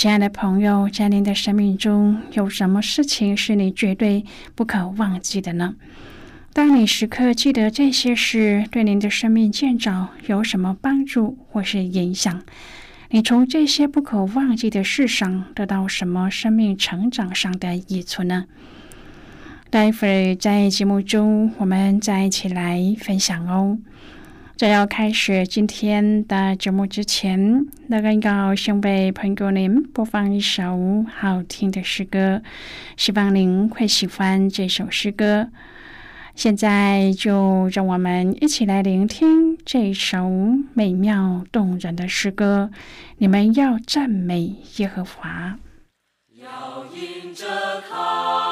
亲爱的朋友，在您的生命中有什么事情是你绝对不可忘记的呢？当你时刻记得这些事，对您的生命建造有什么帮助或是影响？你从这些不可忘记的事上得到什么生命成长上的益处呢？待会儿在节目中，我们再一起来分享哦。在要开始今天的节目之前，那个要先为朋友您播放一首好听的诗歌，希望您会喜欢这首诗歌。现在就让我们一起来聆听这首美妙动人的诗歌。你们要赞美耶和华。要迎着他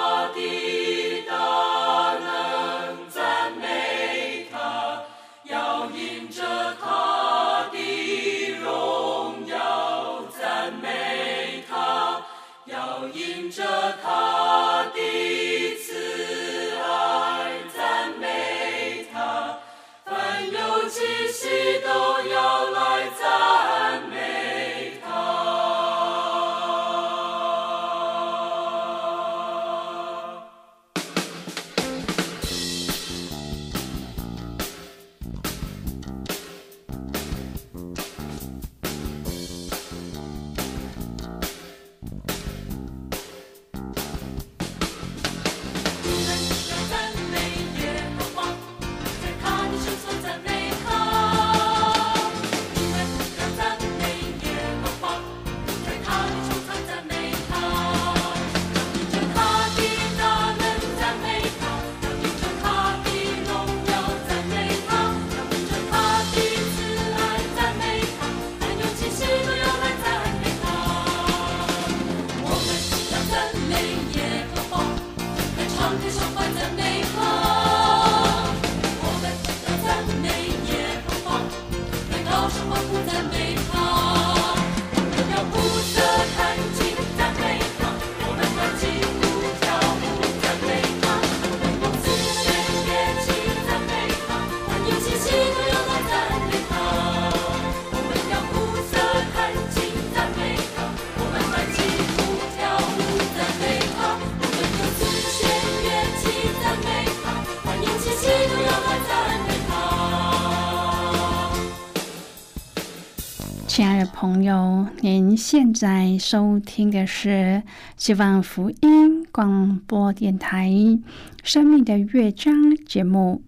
您现在收听的是希望福音广播电台《生命的乐章》节目。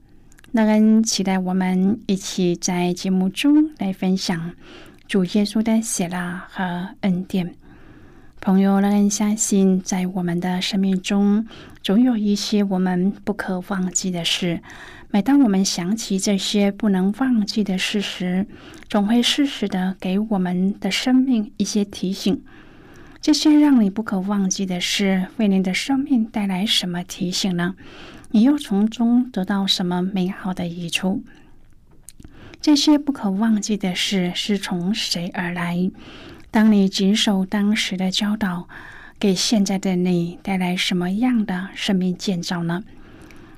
乐恩期待我们一起在节目中来分享主耶稣的喜乐和恩典。朋友，乐恩相信，在我们的生命中，总有一些我们不可忘记的事。每当我们想起这些不能忘记的事时，总会适时的给我们的生命一些提醒。这些让你不可忘记的事，为您的生命带来什么提醒呢？你又从中得到什么美好的益处？这些不可忘记的事是从谁而来？当你谨守当时的教导，给现在的你带来什么样的生命建造呢？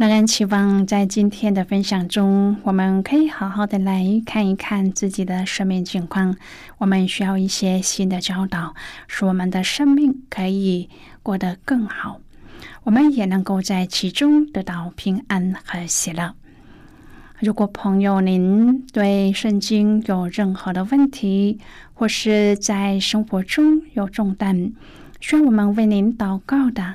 乐恩期望在今天的分享中，我们可以好好的来看一看自己的生命情况。我们需要一些新的教导，使我们的生命可以过得更好。我们也能够在其中得到平安和喜乐。如果朋友您对圣经有任何的问题，或是在生活中有重担，需要我们为您祷告的，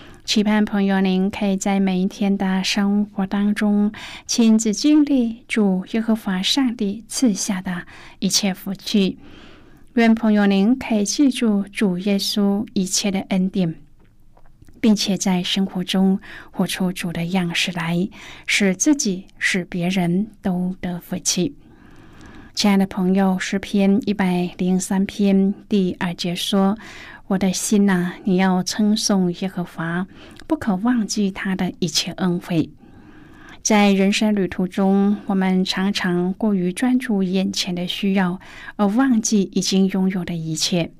期盼朋友您可以在每一天的生活当中，亲自经历主耶和华上帝赐下的一切福气。愿朋友您可以记住主耶稣一切的恩典，并且在生活中活出主的样式来，使自己、使别人都得福气。亲爱的朋友，诗篇一百零三篇第二节说：“我的心呐，你要称颂耶和华，不可忘记他的一切恩惠。”在人生旅途中，我们常常过于专注眼前的需要，而忘记已经拥有的一切。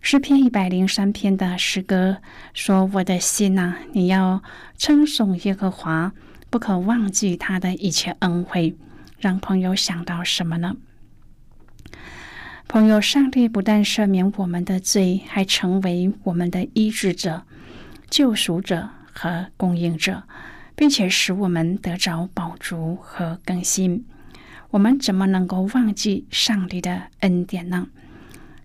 诗篇一百零三篇的诗歌说：“我的心呐，你要称颂耶和华，不可忘记他的一切恩惠。”让朋友想到什么呢？朋友，上帝不但赦免我们的罪，还成为我们的医治者、救赎者和供应者。并且使我们得着宝足和更新，我们怎么能够忘记上帝的恩典呢？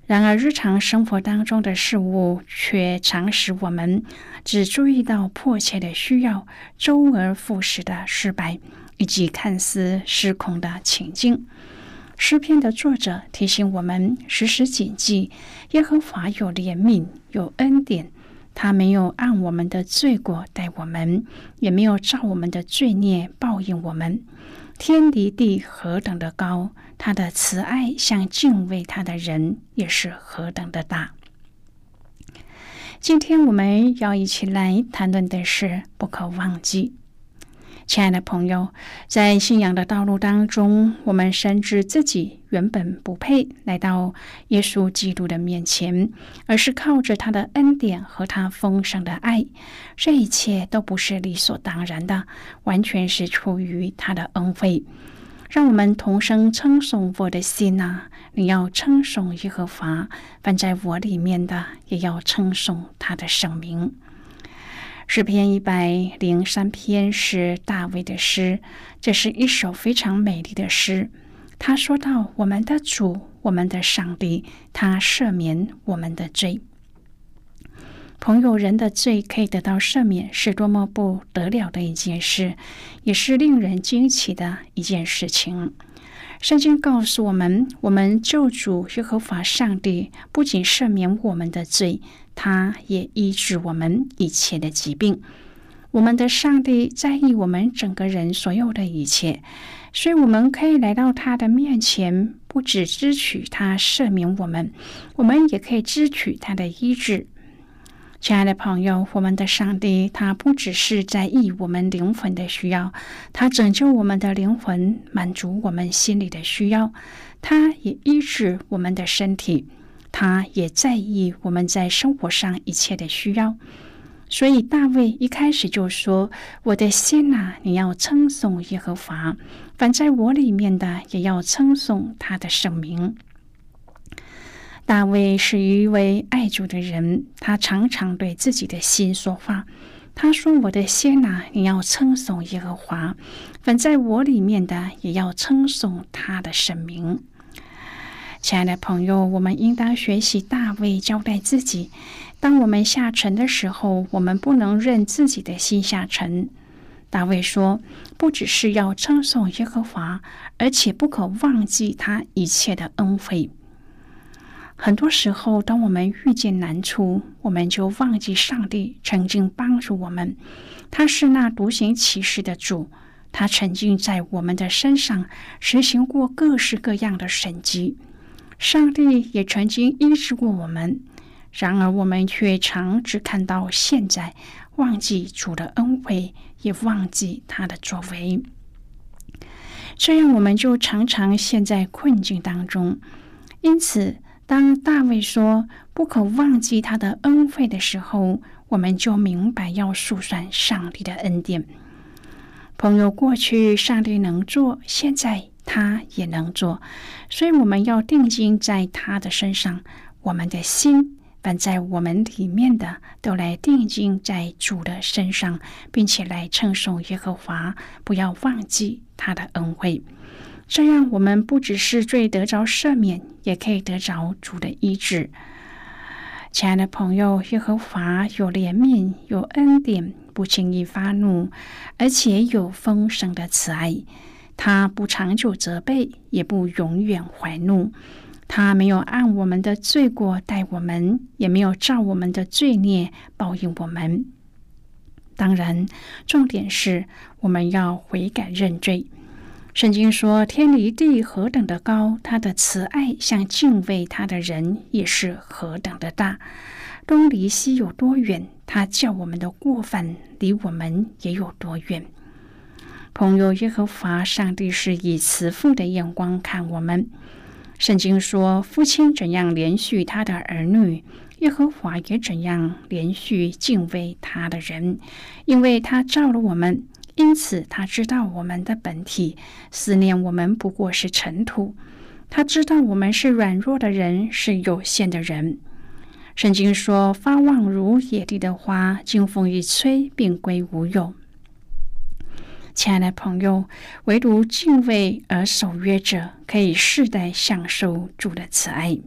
然而，日常生活当中的事物却常使我们只注意到迫切的需要，周而复始的失败，以及看似失控的情境。诗篇的作者提醒我们时时谨记：耶和华有怜悯，有恩典。他没有按我们的罪过待我们，也没有照我们的罪孽报应我们。天离地何等的高，他的慈爱向敬畏他的人也是何等的大。今天我们要一起来谈论的是不可忘记。亲爱的朋友，在信仰的道路当中，我们深知自己原本不配来到耶稣基督的面前，而是靠着他的恩典和他丰盛的爱，这一切都不是理所当然的，完全是出于他的恩惠。让我们同声称颂我的心呐！你要称颂耶和华，放在我里面的也要称颂他的圣名。诗篇一百零三篇是大卫的诗，这是一首非常美丽的诗。他说到：“我们的主，我们的上帝，他赦免我们的罪。朋友，人的罪可以得到赦免，是多么不得了的一件事，也是令人惊奇的一件事情。圣经告诉我们，我们救主耶和华上帝不仅赦免我们的罪。”他也医治我们一切的疾病。我们的上帝在意我们整个人所有的一切，所以我们可以来到他的面前，不只支取他赦免我们，我们也可以支取他的医治。亲爱的朋友，我们的上帝他不只是在意我们灵魂的需要，他拯救我们的灵魂，满足我们心里的需要，他也医治我们的身体。他也在意我们在生活上一切的需要，所以大卫一开始就说：“我的心呐，你要称颂耶和华；凡在我里面的，也要称颂他的圣名。”大卫是一位爱主的人，他常常对自己的心说话。他说：“我的心呐，你要称颂耶和华；凡在我里面的，也要称颂他的圣名。”亲爱的朋友，我们应当学习大卫交代自己：当我们下沉的时候，我们不能任自己的心下沉。大卫说：“不只是要称颂耶和华，而且不可忘记他一切的恩惠。”很多时候，当我们遇见难处，我们就忘记上帝曾经帮助我们。他是那独行其事的主，他曾经在我们的身上实行过各式各样的神迹。上帝也曾经医治过我们，然而我们却常只看到现在。忘记主的恩惠，也忘记他的作为，这样我们就常常陷在困境当中。因此，当大卫说“不可忘记他的恩惠”的时候，我们就明白要数算上帝的恩典。朋友，过去上帝能做，现在他也能做，所以我们要定睛在他的身上，我们的心。凡在我们里面的，都来定睛在主的身上，并且来称颂耶和华，不要忘记他的恩惠。这样，我们不只是罪得着赦免，也可以得着主的医治。亲爱的朋友，耶和华有怜悯，有恩典，不轻易发怒，而且有丰盛的慈爱。他不长久责备，也不永远怀怒。他没有按我们的罪过待我们，也没有照我们的罪孽报应我们。当然，重点是我们要悔改认罪。圣经说：“天离地何等的高，他的慈爱像敬畏他的人也是何等的大。东离西有多远，他叫我们的过犯离我们也有多远。”朋友，耶和华上帝是以慈父的眼光看我们。圣经说：“父亲怎样连续他的儿女，耶和华也怎样连续敬畏他的人，因为他造了我们，因此他知道我们的本体，思念我们不过是尘土。他知道我们是软弱的人，是有限的人。”圣经说：“发旺如野地的花，经风一吹，便归无有。”亲爱的朋友，唯独敬畏而守约者，可以世代享受主的慈爱。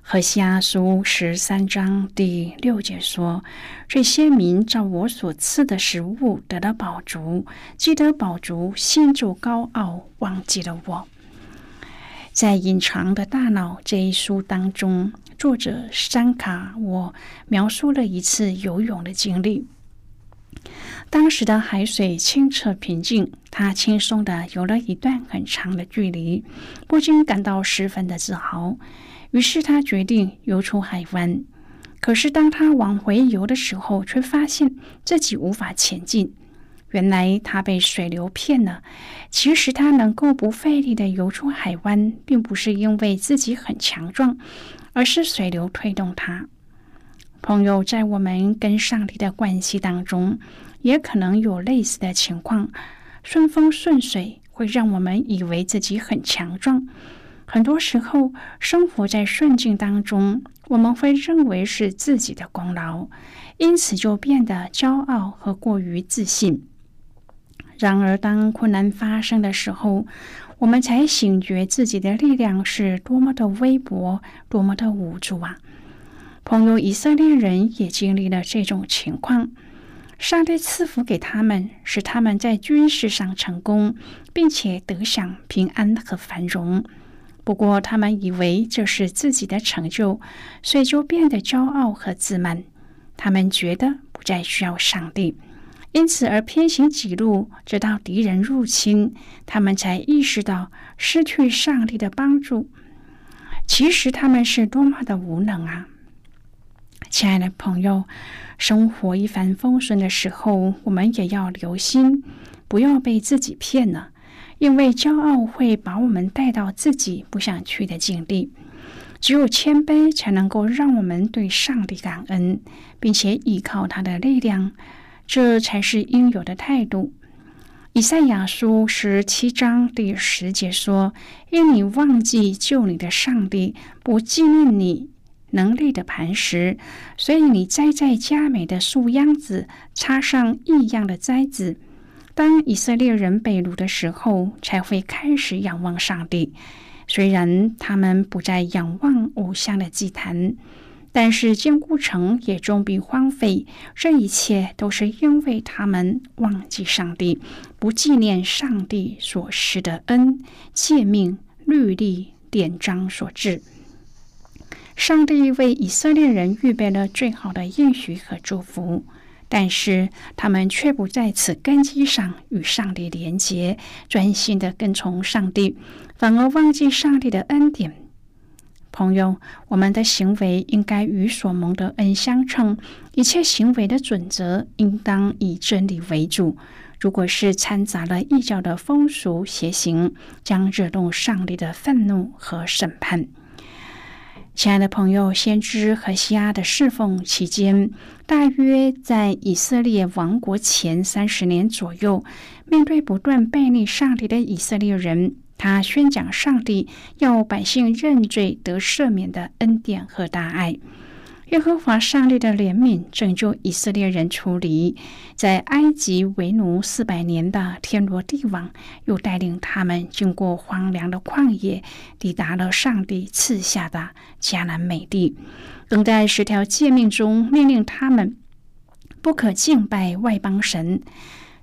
何西阿书十三章第六节说：“这些民照我所赐的食物得了饱足，既得饱足，心就高傲，忘记了我。”在《隐藏的大脑》这一书当中，作者山卡我描述了一次游泳的经历。当时的海水清澈平静，他轻松的游了一段很长的距离，不禁感到十分的自豪。于是他决定游出海湾。可是当他往回游的时候，却发现自己无法前进。原来他被水流骗了。其实他能够不费力的游出海湾，并不是因为自己很强壮，而是水流推动他。朋友，在我们跟上帝的关系当中。也可能有类似的情况，顺风顺水会让我们以为自己很强壮。很多时候，生活在顺境当中，我们会认为是自己的功劳，因此就变得骄傲和过于自信。然而，当困难发生的时候，我们才醒觉自己的力量是多么的微薄，多么的无助啊！朋友，以色列人也经历了这种情况。上帝赐福给他们，使他们在军事上成功，并且得享平安和繁荣。不过，他们以为这是自己的成就，所以就变得骄傲和自满。他们觉得不再需要上帝，因此而偏行己路，直到敌人入侵，他们才意识到失去上帝的帮助。其实他们是多么的无能啊！亲爱的朋友。生活一帆风顺的时候，我们也要留心，不要被自己骗了。因为骄傲会把我们带到自己不想去的境地。只有谦卑，才能够让我们对上帝感恩，并且依靠他的力量，这才是应有的态度。以赛亚书十七章第十节说：“因你忘记救你的上帝，不纪念你。”能力的磐石，所以你栽在佳美的树秧子，插上异样的栽子。当以色列人被掳的时候，才会开始仰望上帝。虽然他们不再仰望偶像的祭坛，但是坚固城也终必荒废。这一切都是因为他们忘记上帝，不纪念上帝所施的恩、诫命、律例、典章所致。上帝为以色列人预备了最好的应许和祝福，但是他们却不在此根基上与上帝连结，专心的跟从上帝，反而忘记上帝的恩典。朋友，我们的行为应该与所蒙的恩相称，一切行为的准则应当以真理为主。如果是掺杂了异教的风俗邪行，将惹动上帝的愤怒和审判。亲爱的朋友，先知和西阿的侍奉期间，大约在以色列王国前三十年左右，面对不断背逆上帝的以色列人，他宣讲上帝要百姓认罪得赦免的恩典和大爱。耶和华上帝的怜悯拯救以色列人出离在埃及为奴四百年的天罗地网，又带领他们经过荒凉的旷野，抵达了上帝赐下的迦南美地。等在十条诫命中命令他们不可敬拜外邦神。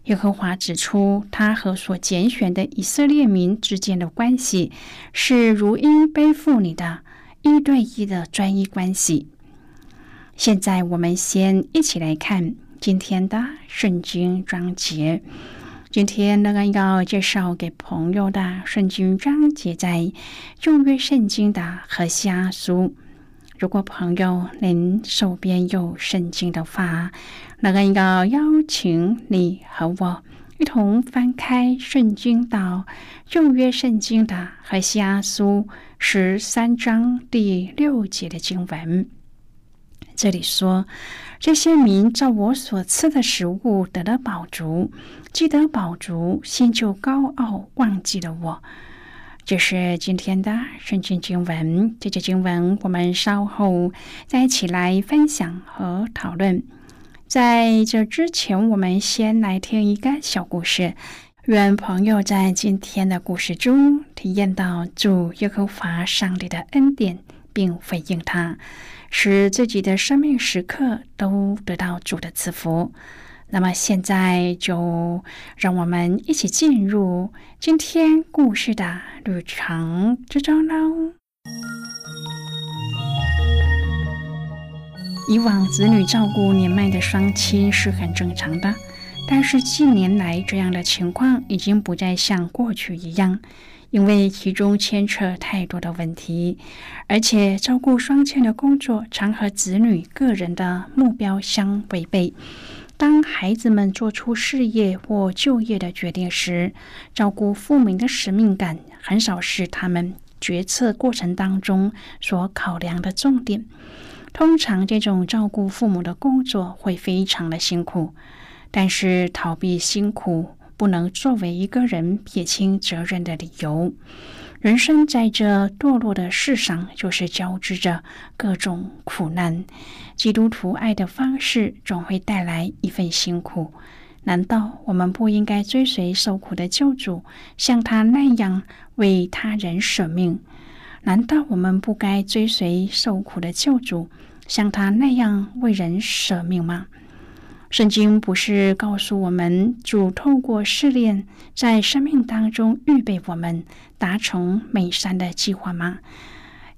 耶和华指出，他和所拣选的以色列民之间的关系是如鹰背负你的一对一的专一关系。现在我们先一起来看今天的圣经章节。今天那个要介绍给朋友的圣经章节在旧约圣经的何西阿书。如果朋友您手边有圣经的话，那个要邀请你和我一同翻开圣经到旧约圣经的何西阿书十三章第六节的经文。这里说，这些民照我所赐的食物得了饱足，既得饱足，心就高傲，忘记了我。这是今天的圣经经文。这节经文我们稍后再一起来分享和讨论。在这之前，我们先来听一个小故事。愿朋友在今天的故事中体验到主耶和华上帝的恩典，并回应他。使自己的生命时刻都得到主的赐福。那么现在就让我们一起进入今天故事的旅程之中喽。以往子女照顾年迈的双亲是很正常的，但是近年来这样的情况已经不再像过去一样。因为其中牵扯太多的问题，而且照顾双亲的工作常和子女个人的目标相违背。当孩子们做出事业或就业的决定时，照顾父母的使命感很少是他们决策过程当中所考量的重点。通常，这种照顾父母的工作会非常的辛苦，但是逃避辛苦。不能作为一个人撇清责任的理由。人生在这堕落的世上，就是交织着各种苦难。基督徒爱的方式总会带来一份辛苦。难道我们不应该追随受苦的救主，像他那样为他人舍命？难道我们不该追随受苦的救主，像他那样为人舍命吗？圣经不是告诉我们，主透过试炼，在生命当中预备我们达成美善的计划吗？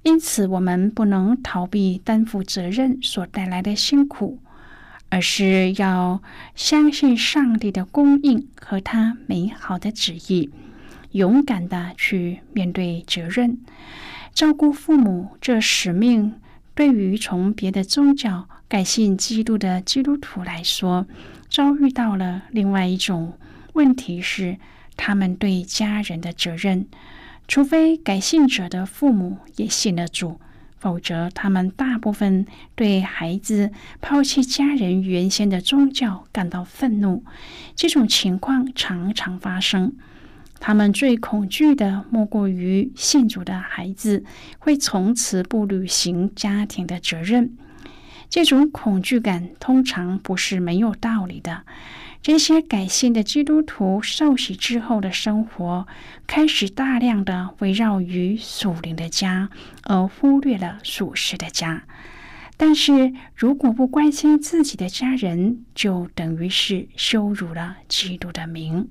因此，我们不能逃避担负责任所带来的辛苦，而是要相信上帝的供应和他美好的旨意，勇敢的去面对责任，照顾父母这使命。对于从别的宗教改信基督的基督徒来说，遭遇到了另外一种问题是，他们对家人的责任。除非改信者的父母也信了主，否则他们大部分对孩子抛弃家人原先的宗教感到愤怒。这种情况常常发生。他们最恐惧的莫过于信主的孩子会从此不履行家庭的责任。这种恐惧感通常不是没有道理的。这些改信的基督徒受洗之后的生活，开始大量的围绕于属灵的家，而忽略了属实的家。但是如果不关心自己的家人，就等于是羞辱了基督的名。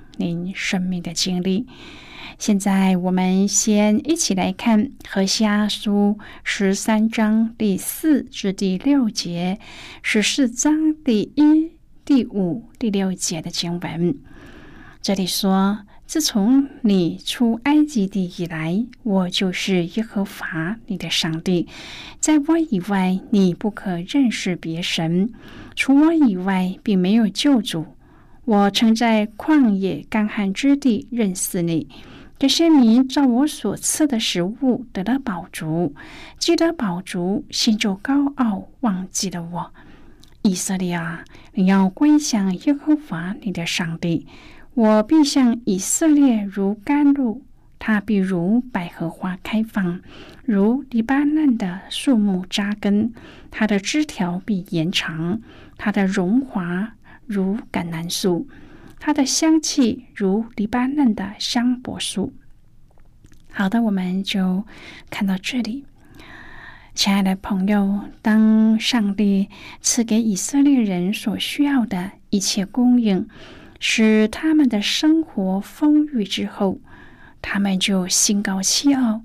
您生命的经历。现在，我们先一起来看《何西阿书》十三章第四至第六节，十四章第一、第五、第六节的经文。这里说：“自从你出埃及地以来，我就是耶和华你的上帝，在我以外，你不可认识别神；除我以外，并没有救主。我曾在旷野干旱之地认识你。这些民照我所赐的食物得了饱足，既得饱足，心就高傲，忘记了我。以色列啊，你要归向耶和华你的上帝。”我必向以色列如甘露，他必如百合花开放，如黎巴嫩的树木扎根，它的枝条必延长，它的荣华如橄榄树，它的香气如黎巴嫩的香柏树。好的，我们就看到这里，亲爱的朋友，当上帝赐给以色列人所需要的一切供应。使他们的生活丰裕之后，他们就心高气傲，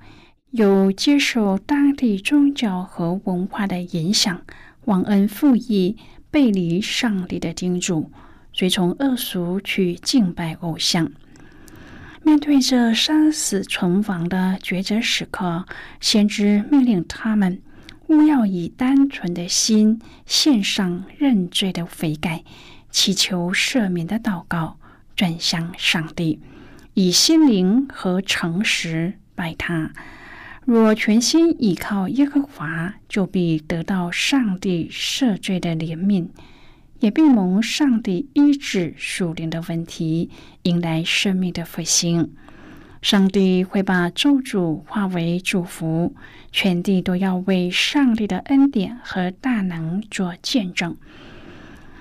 有接受当地宗教和文化的影响，忘恩负义，背离上帝的叮嘱，随从恶俗去敬拜偶像。面对这生死存亡的抉择时刻，先知命令他们勿要以单纯的心献上认罪的悔改。祈求赦免的祷告，转向上帝，以心灵和诚实拜他。若全心倚靠耶和华，就必得到上帝赦罪的怜悯，也必蒙上帝医治属灵的问题，迎来生命的复兴。上帝会把咒诅化为祝福，全地都要为上帝的恩典和大能做见证。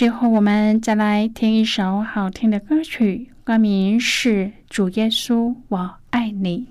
最后，我们再来听一首好听的歌曲，歌名是《主耶稣，我爱你》。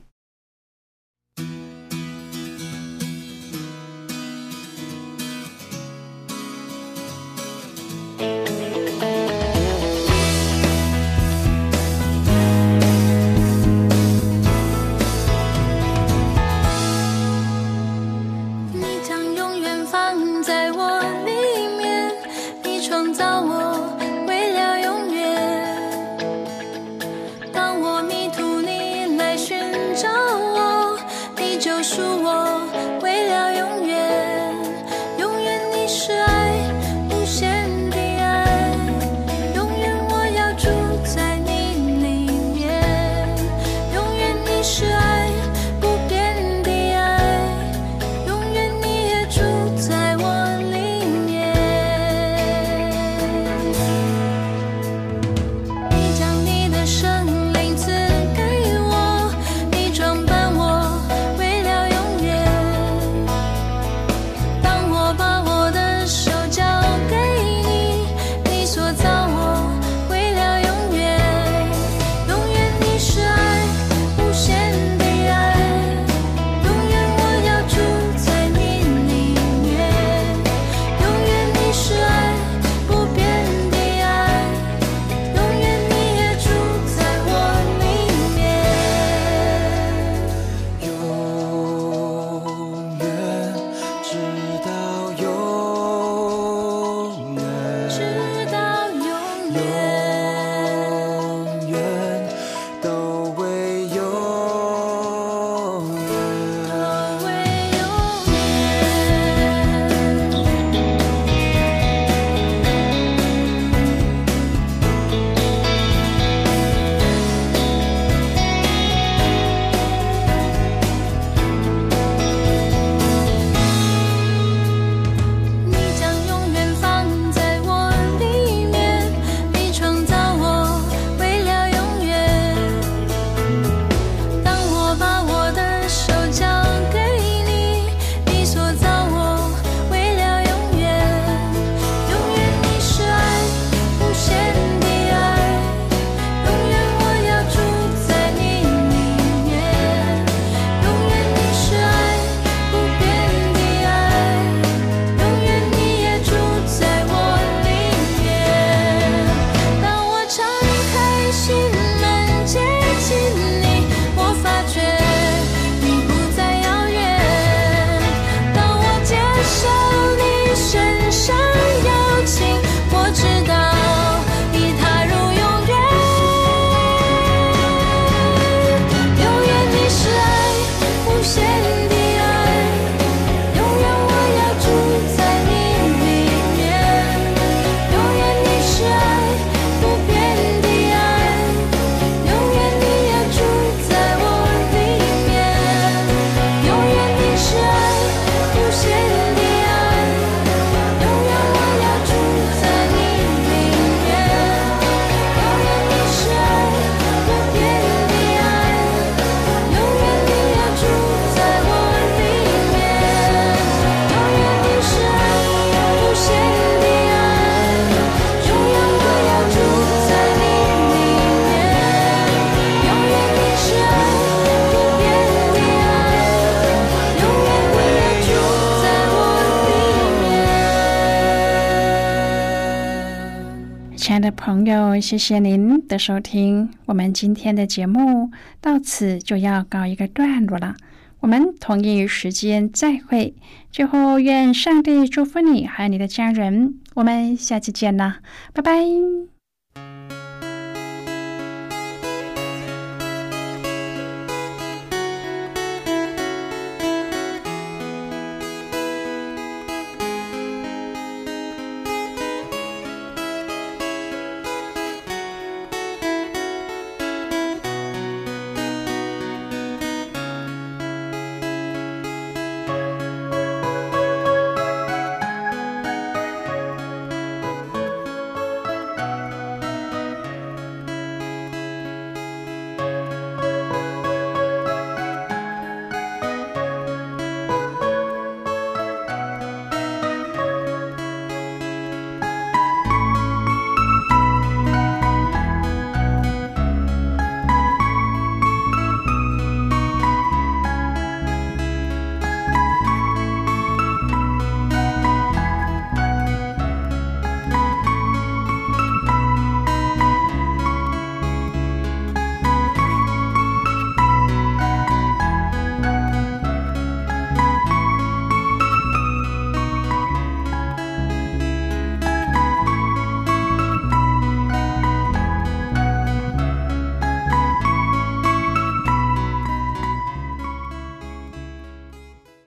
朋友，谢谢您的收听。我们今天的节目到此就要告一个段落了。我们同一时间再会。最后，愿上帝祝福你和你的家人。我们下期见啦，拜拜。